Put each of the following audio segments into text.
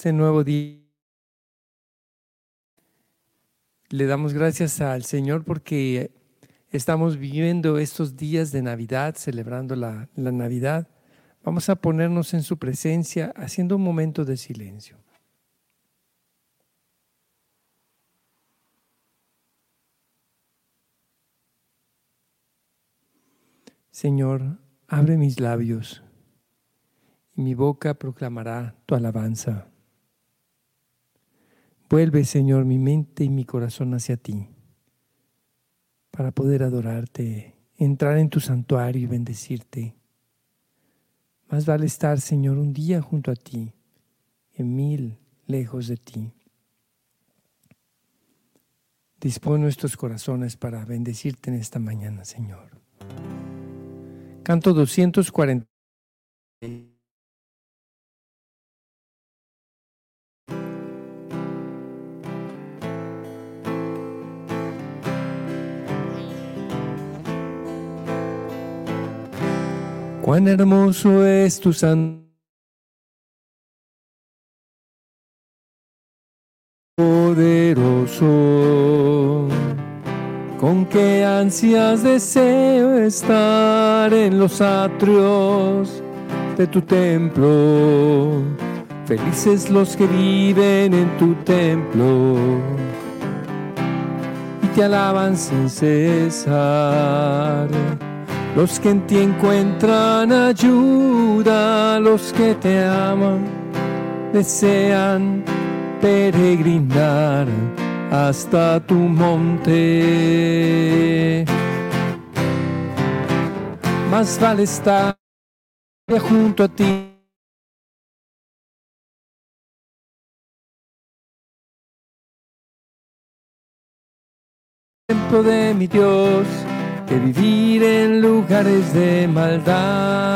este nuevo día. Le damos gracias al Señor porque estamos viviendo estos días de Navidad, celebrando la, la Navidad. Vamos a ponernos en su presencia haciendo un momento de silencio. Señor, abre mis labios y mi boca proclamará tu alabanza. Vuelve, Señor, mi mente y mi corazón hacia ti para poder adorarte, entrar en tu santuario y bendecirte. Más vale estar, Señor, un día junto a ti, en mil lejos de ti. Dispone nuestros corazones para bendecirte en esta mañana, Señor. Canto 240. Cuán hermoso es tu santo. Poderoso con qué ansias deseo estar en los atrios de tu templo. Felices los que viven en tu templo y te alaban sin cesar. Los que en ti encuentran ayuda, los que te aman, desean peregrinar hasta tu monte. Más vale estar junto a ti. Templo de mi Dios, que vivir en lugares de maldad.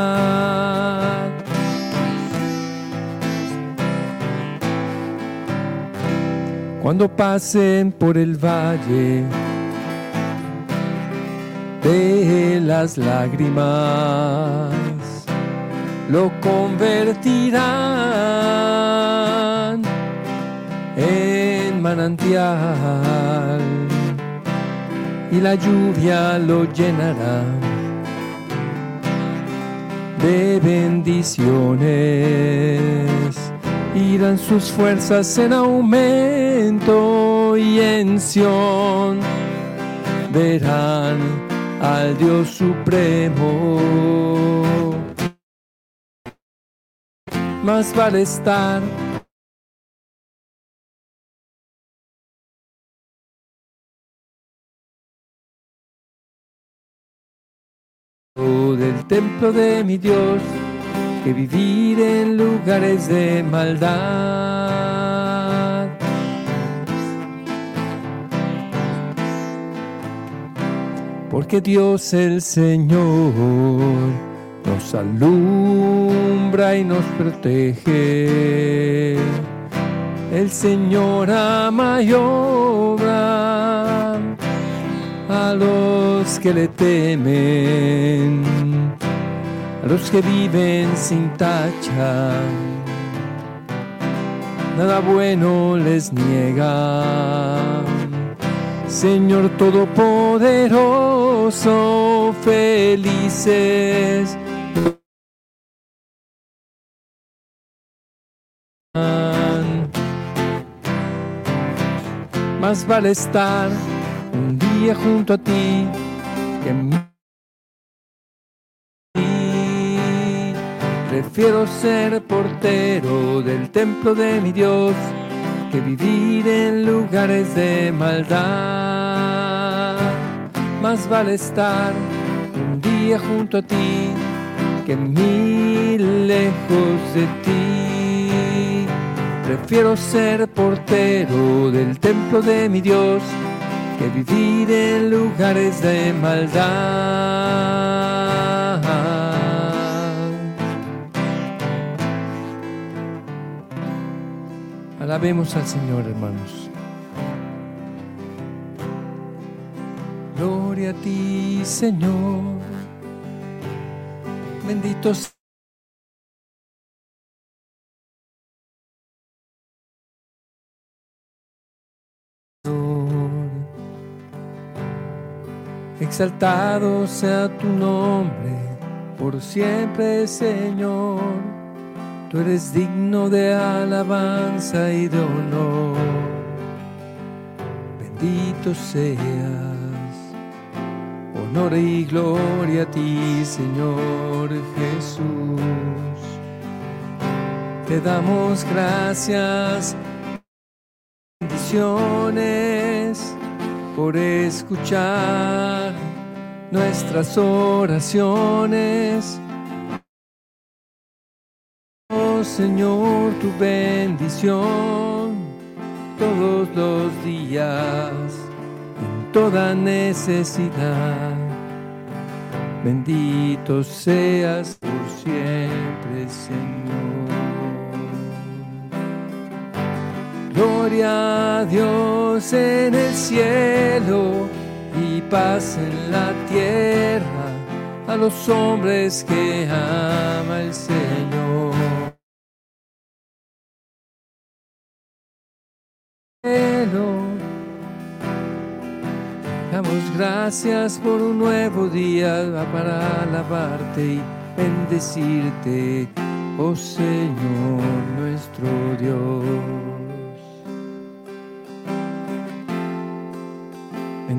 cuando pasen por el valle de las lágrimas, lo convertirán en manantial y la lluvia lo llenará de bendiciones irán sus fuerzas en aumento y en Sion verán al Dios supremo. Más vale estar del templo de mi Dios que vivir en lugares de maldad. Porque Dios el Señor nos alumbra y nos protege. El Señor ama y obra a los que le temen a los que viven sin tacha. Nada bueno les niega. Señor Todopoderoso, felices. Más vale estar día junto a ti que Prefiero ser portero del templo de mi Dios que vivir en lugares de maldad. Más vale estar un día junto a ti que mil lejos de ti. Prefiero ser portero del templo de mi Dios que vivir en lugares de maldad. Alabemos al Señor, hermanos. Gloria a ti, Señor. Bendito Exaltado sea tu nombre por siempre, Señor. Tú eres digno de alabanza y de honor. Bendito seas. Honor y gloria a ti, Señor Jesús. Te damos gracias, bendiciones por escuchar nuestras oraciones. Oh Señor, tu bendición todos los días, en toda necesidad. Bendito seas por siempre, Señor. Gloria a Dios en el cielo paz en la tierra a los hombres que ama el Señor. Damos gracias por un nuevo día para alabarte y bendecirte, oh Señor nuestro Dios.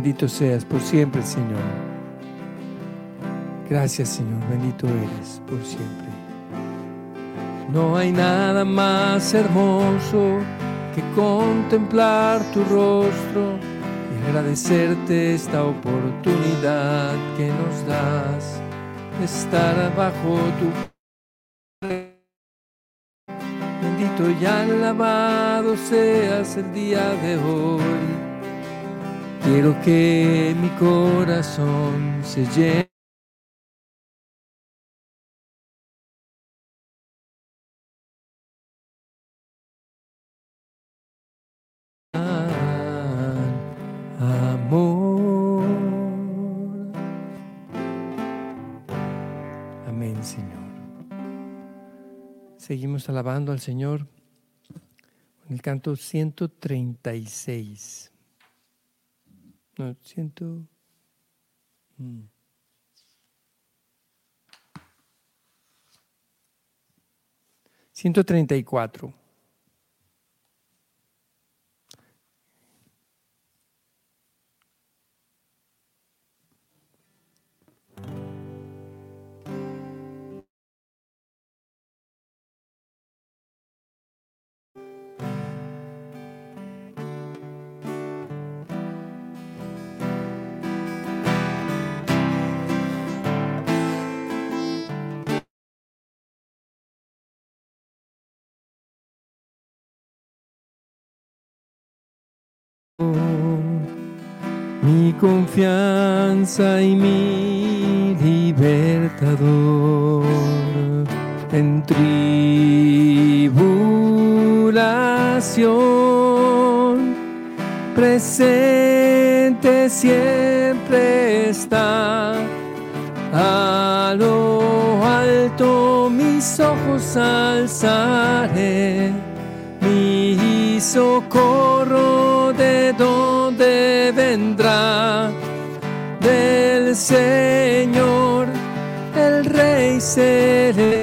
Bendito seas por siempre, Señor. Gracias, Señor. Bendito eres por siempre. No hay nada más hermoso que contemplar tu rostro y agradecerte esta oportunidad que nos das de estar bajo tu Bendito y alabado seas el día de hoy Quiero que mi corazón se llene. Amor. Amén, Señor. Seguimos alabando al Señor con el canto 136. No, siento. Mm. Ciento treinta y cuatro. Mi confianza y mi libertador. En tribulación presente siempre está. A lo alto mis ojos alzaré. Mi socorro Señor, el Rey celestial.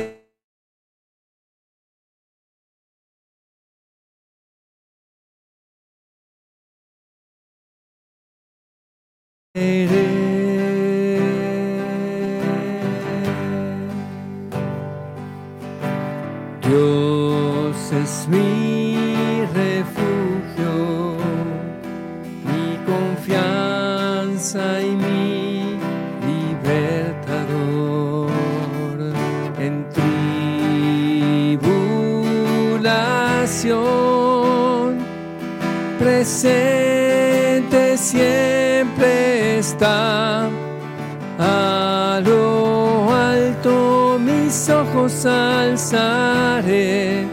A lo alto mis ojos alzaré,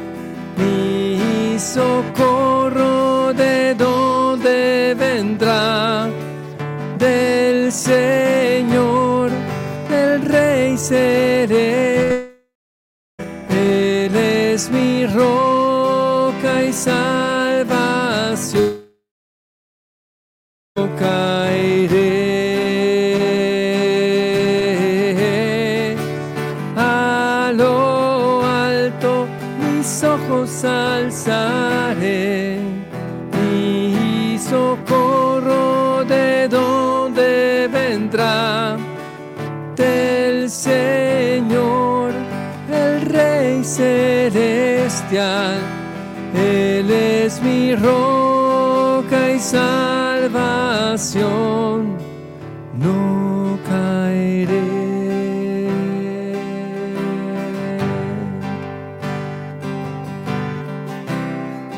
mi socorro de donde vendrá, del Señor, el Rey seré. Él es mi roca y salvación. Celestial. Él es mi roca y salvación, no caeré.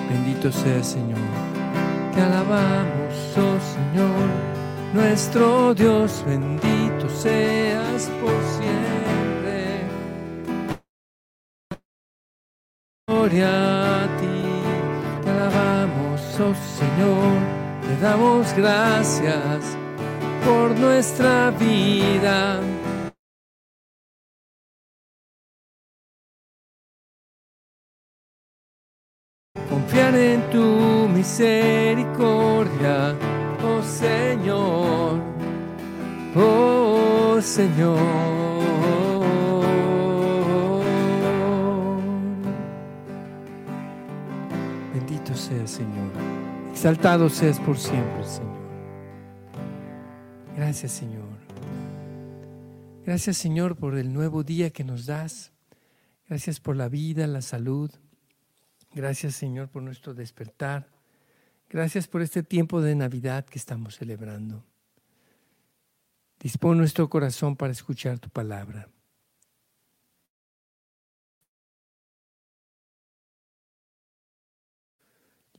Bendito sea Señor, te alabamos, oh Señor, nuestro Dios, bendito seas por siempre. Te alabamos, oh Señor, te damos gracias por nuestra vida. Confiar en tu misericordia, oh Señor, oh Señor. Seas, Señor. Exaltado seas por siempre, Señor. Gracias, Señor. Gracias, Señor, por el nuevo día que nos das. Gracias por la vida, la salud. Gracias, Señor, por nuestro despertar. Gracias por este tiempo de Navidad que estamos celebrando. Dispón nuestro corazón para escuchar tu palabra.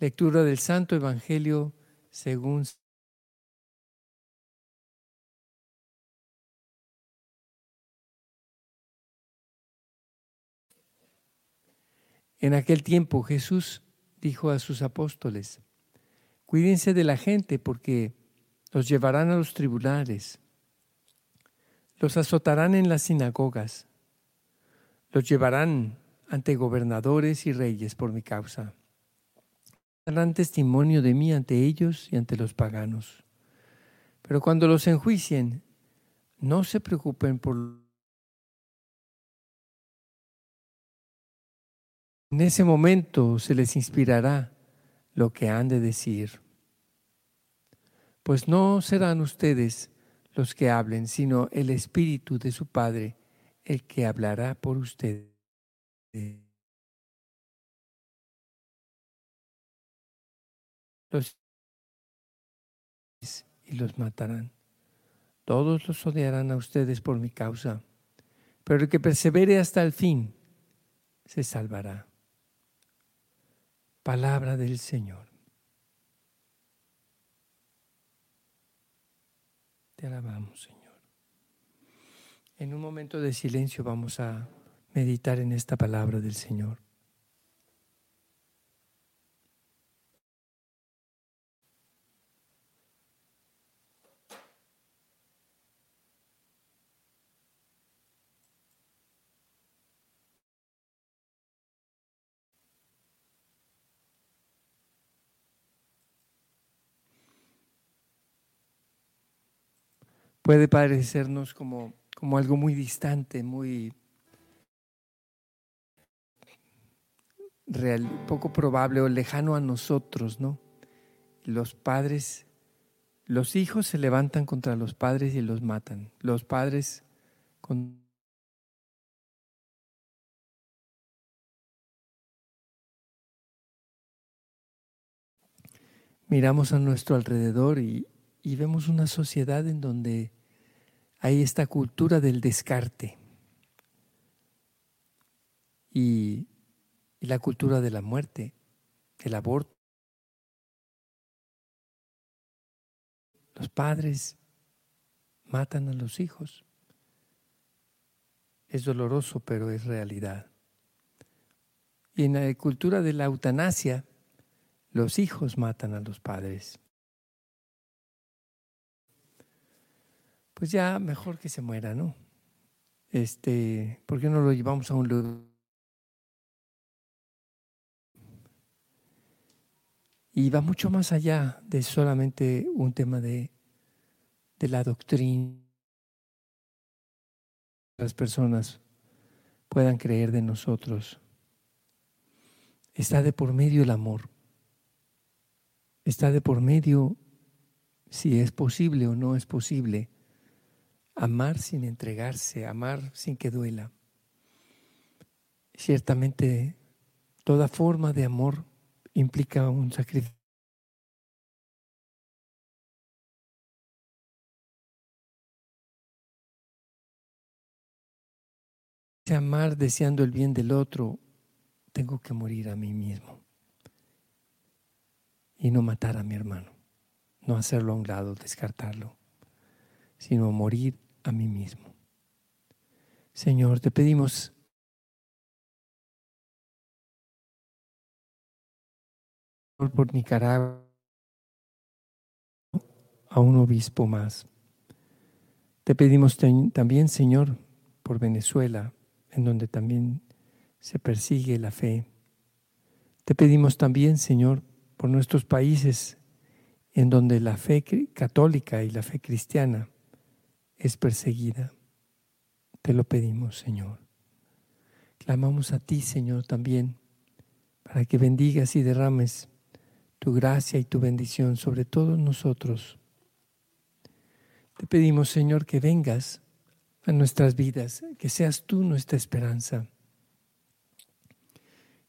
Lectura del Santo Evangelio según En aquel tiempo Jesús dijo a sus apóstoles, cuídense de la gente porque los llevarán a los tribunales, los azotarán en las sinagogas, los llevarán ante gobernadores y reyes por mi causa. Darán testimonio de mí ante ellos y ante los paganos. Pero cuando los enjuicien, no se preocupen por En ese momento se les inspirará lo que han de decir. Pues no serán ustedes los que hablen, sino el Espíritu de su Padre el que hablará por ustedes. Los y los matarán. Todos los odiarán a ustedes por mi causa, pero el que persevere hasta el fin se salvará. Palabra del Señor. Te alabamos, Señor. En un momento de silencio vamos a meditar en esta palabra del Señor. Puede parecernos como, como algo muy distante, muy real, poco probable o lejano a nosotros, ¿no? Los padres, los hijos se levantan contra los padres y los matan. Los padres con miramos a nuestro alrededor y, y vemos una sociedad en donde hay esta cultura del descarte y, la cultura de la muerte, el aborto. Los padres matan a los hijos. Es doloroso, pero es realidad. Y en la cultura de la eutanasia, los hijos matan a los padres. Pues ya mejor que se muera, ¿no? Este, ¿por qué no lo llevamos a un lugar? Y va mucho más allá de solamente un tema de, de la doctrina. Las personas puedan creer de nosotros. Está de por medio el amor. está de por medio si es posible o no es posible amar sin entregarse, amar sin que duela. Ciertamente, toda forma de amor implica un sacrificio. amar deseando el bien del otro, tengo que morir a mí mismo y no matar a mi hermano, no hacerlo a un lado, descartarlo, sino morir a mí mismo. Señor, te pedimos por Nicaragua a un obispo más. Te pedimos también, Señor, por Venezuela, en donde también se persigue la fe. Te pedimos también, Señor, por nuestros países en donde la fe católica y la fe cristiana es perseguida. Te lo pedimos, Señor. Clamamos a ti, Señor, también, para que bendigas y derrames tu gracia y tu bendición sobre todos nosotros. Te pedimos, Señor, que vengas a nuestras vidas, que seas tú nuestra esperanza,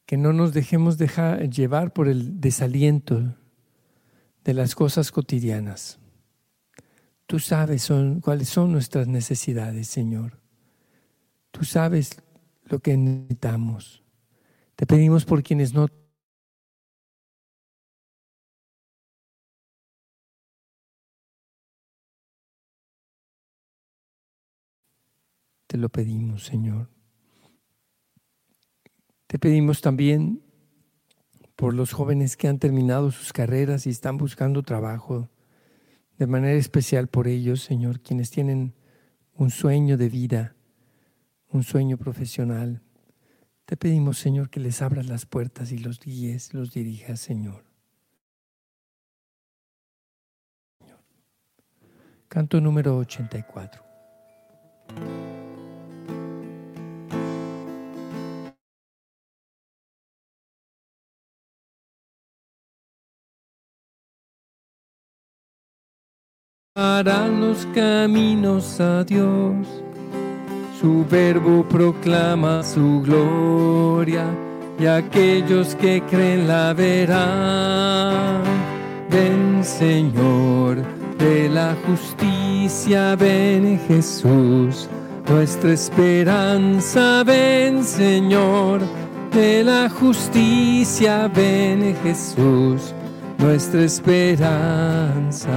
que no nos dejemos llevar por el desaliento de las cosas cotidianas. Tú sabes son, cuáles son nuestras necesidades, Señor. Tú sabes lo que necesitamos. Te pedimos por quienes no Te lo pedimos, Señor. Te pedimos también por los jóvenes que han terminado sus carreras y están buscando trabajo, de manera especial por ellos, Señor, quienes tienen un sueño de vida, un sueño profesional. Te pedimos, Señor, que les abras las puertas y los guíes, los dirijas, Señor. Canto número 84. Harán los caminos a Dios. Su verbo proclama su gloria y aquellos que creen la verán. Ven Señor de la justicia, ven Jesús, nuestra esperanza, ven Señor de la justicia, ven Jesús, nuestra esperanza.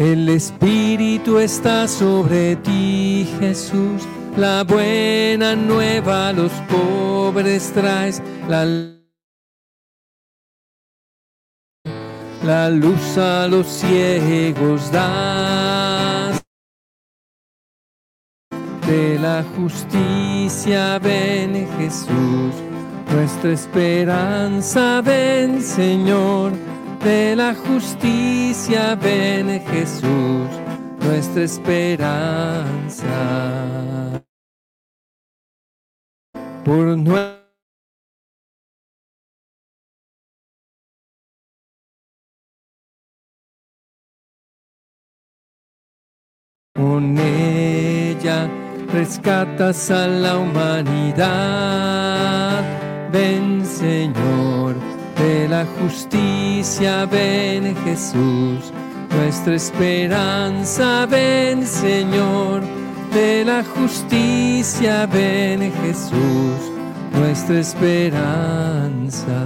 El Espíritu está sobre ti, Jesús. La buena nueva a los pobres traes. La, la luz a los ciegos das. De la justicia ven, Jesús. Nuestra esperanza ven, Señor de la justicia, ven Jesús, nuestra esperanza. Por Con ella rescatas a la humanidad. Ven Señor de la justicia, ven Jesús, nuestra esperanza, ven Señor, de la justicia, ven Jesús, nuestra esperanza.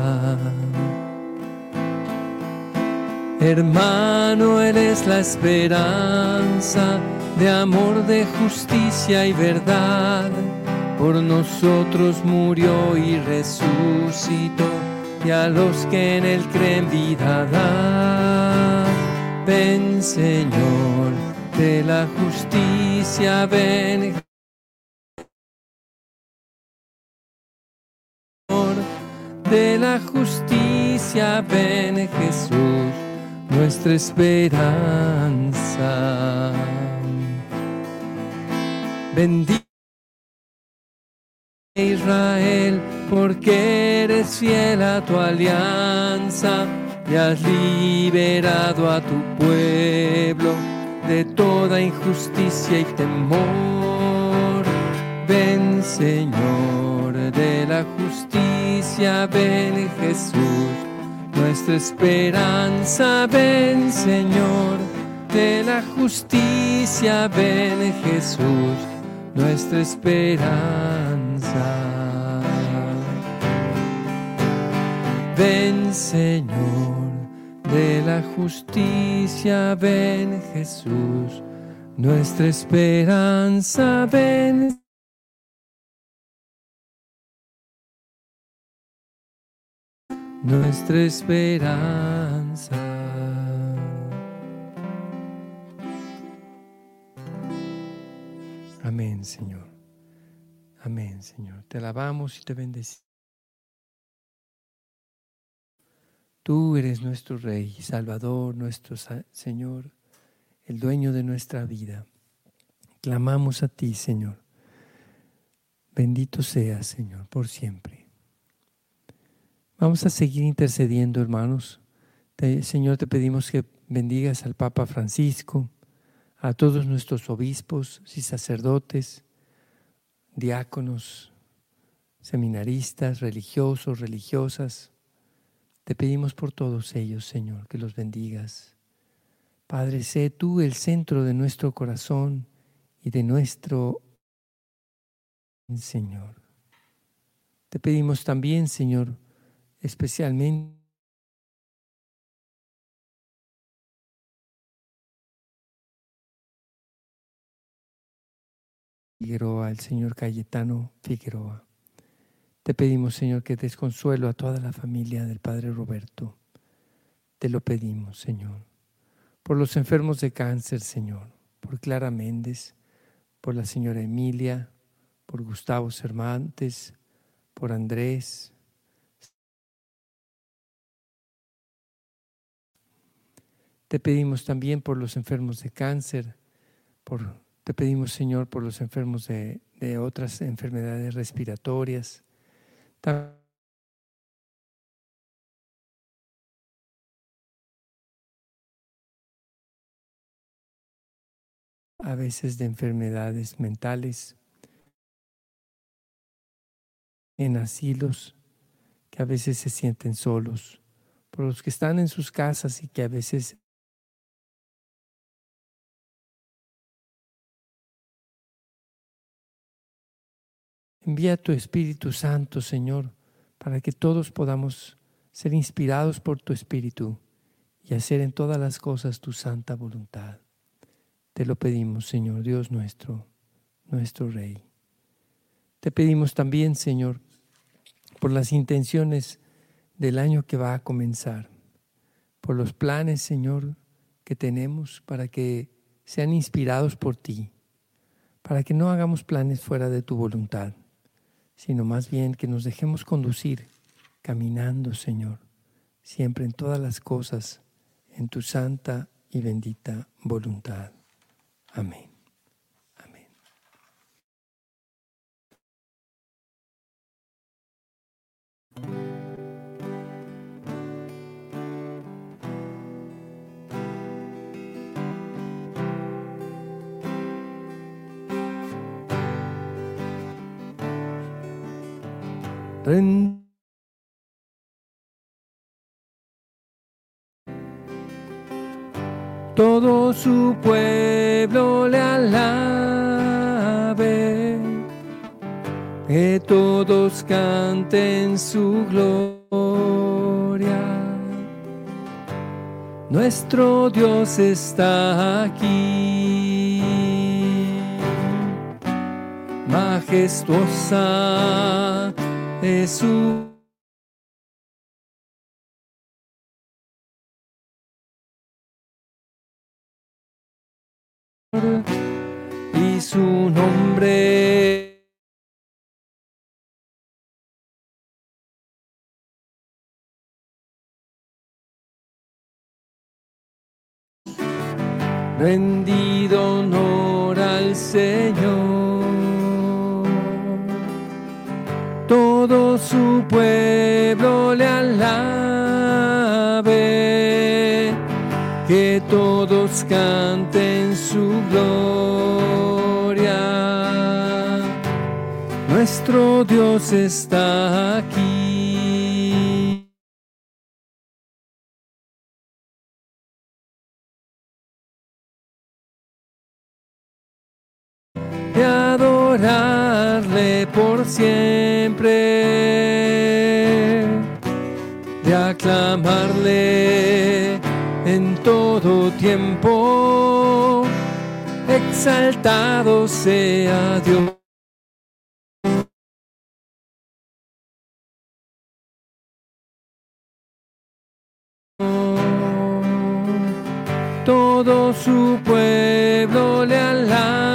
Hermano, eres la esperanza de amor, de justicia y verdad. Por nosotros murió y resucitó y a los que en él creen vida da. Ven Señor de la justicia, ven. De la justicia, ven Jesús, nuestra esperanza. Bendito Israel porque eres fiel a tu alianza y has liberado a tu pueblo de toda injusticia y temor. Ven Señor de la justicia, ven Jesús, nuestra esperanza, ven Señor de la justicia, ven Jesús, nuestra esperanza. Ven Señor de la justicia, ven Jesús, nuestra esperanza, ven. Nuestra esperanza. Amén, Señor. Amén, Señor. Te alabamos y te bendecimos. Tú eres nuestro Rey, Salvador, nuestro Señor, el dueño de nuestra vida. Clamamos a ti, Señor. Bendito seas, Señor, por siempre. Vamos a seguir intercediendo, hermanos. Señor, te pedimos que bendigas al Papa Francisco, a todos nuestros obispos y sacerdotes, diáconos, seminaristas, religiosos, religiosas, te pedimos por todos ellos, Señor, que los bendigas. Padre, sé tú el centro de nuestro corazón y de nuestro Señor. Te pedimos también, Señor, especialmente Figueroa, el Señor Cayetano Figueroa. Te pedimos, Señor, que des consuelo a toda la familia del Padre Roberto. Te lo pedimos, Señor. Por los enfermos de cáncer, Señor. Por Clara Méndez, por la señora Emilia, por Gustavo Cervantes, por Andrés. Te pedimos también por los enfermos de cáncer, por, te pedimos, Señor, por los enfermos de, otras enfermedades respiratorias. A veces de enfermedades mentales, en asilos, que a veces se sienten solos, por los que están en sus casas y que a veces Envía tu Espíritu Santo, Señor, para que todos podamos ser inspirados por tu Espíritu y hacer en todas las cosas tu santa voluntad. Te lo pedimos, Señor Dios nuestro, nuestro Rey. Te pedimos también, Señor, por las intenciones del año que va a comenzar, por los planes, Señor, que tenemos para que sean inspirados por ti, para que no hagamos planes fuera de tu voluntad sino más bien que nos dejemos conducir caminando, Señor, siempre en todas las cosas, en tu santa y bendita voluntad. Amén. Amén. Todo su pueblo le alabe, que todos canten su gloria. Nuestro Dios está aquí, majestuosa Jesús. Y su nombre rendido honor al Señor todo su pueblo le alabe, que todos canten su gloria. Nuestro Dios está aquí. De adorarle por siempre, de aclamarle en todo tiempo, exaltado sea Dios. Todo su pueblo le alabe,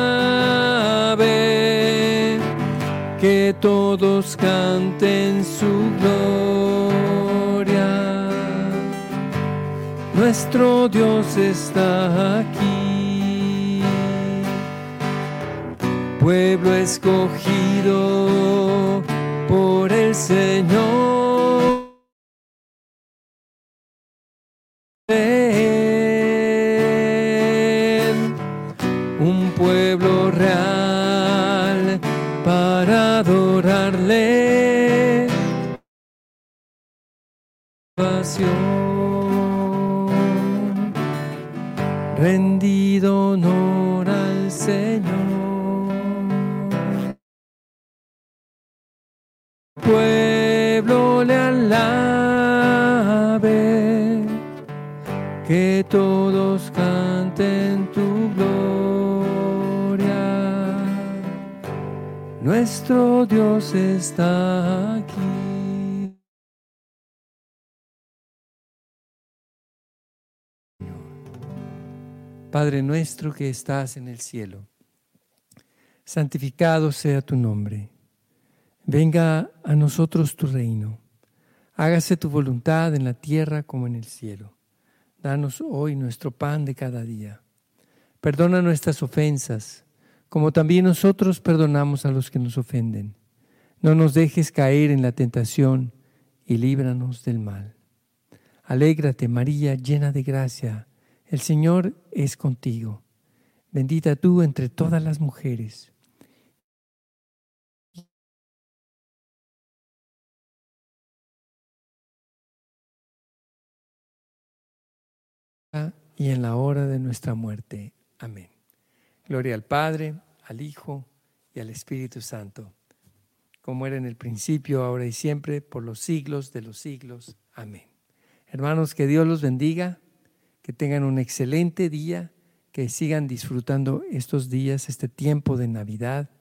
que todos canten su gloria. Nuestro Dios está aquí, pueblo escogido por el Señor. Que todos canten tu gloria. Nuestro Dios está aquí. Padre nuestro que estás en el cielo, santificado sea tu nombre. Venga a nosotros tu reino. Hágase tu voluntad en la tierra como en el cielo. Danos hoy nuestro pan de cada día. Perdona nuestras ofensas, como también nosotros perdonamos a los que nos ofenden. No nos dejes caer en la tentación y líbranos del mal. Alégrate, María, llena de gracia. El Señor es contigo. Bendita tú entre todas las mujeres. Y en la hora de nuestra muerte. Amén. Gloria al Padre, al Hijo y al Espíritu Santo, como era en el principio, ahora y siempre, por los siglos de los siglos. Amén. Hermanos, que Dios los bendiga, que tengan un excelente día, que sigan disfrutando estos días, este tiempo de Navidad,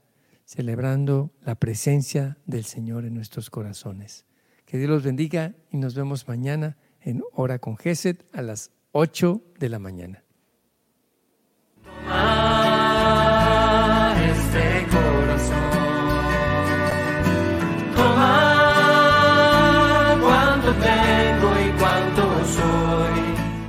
celebrando la presencia del Señor en nuestros corazones. Que Dios los bendiga y nos vemos mañana en Hora con Geset a las 8 de la mañana.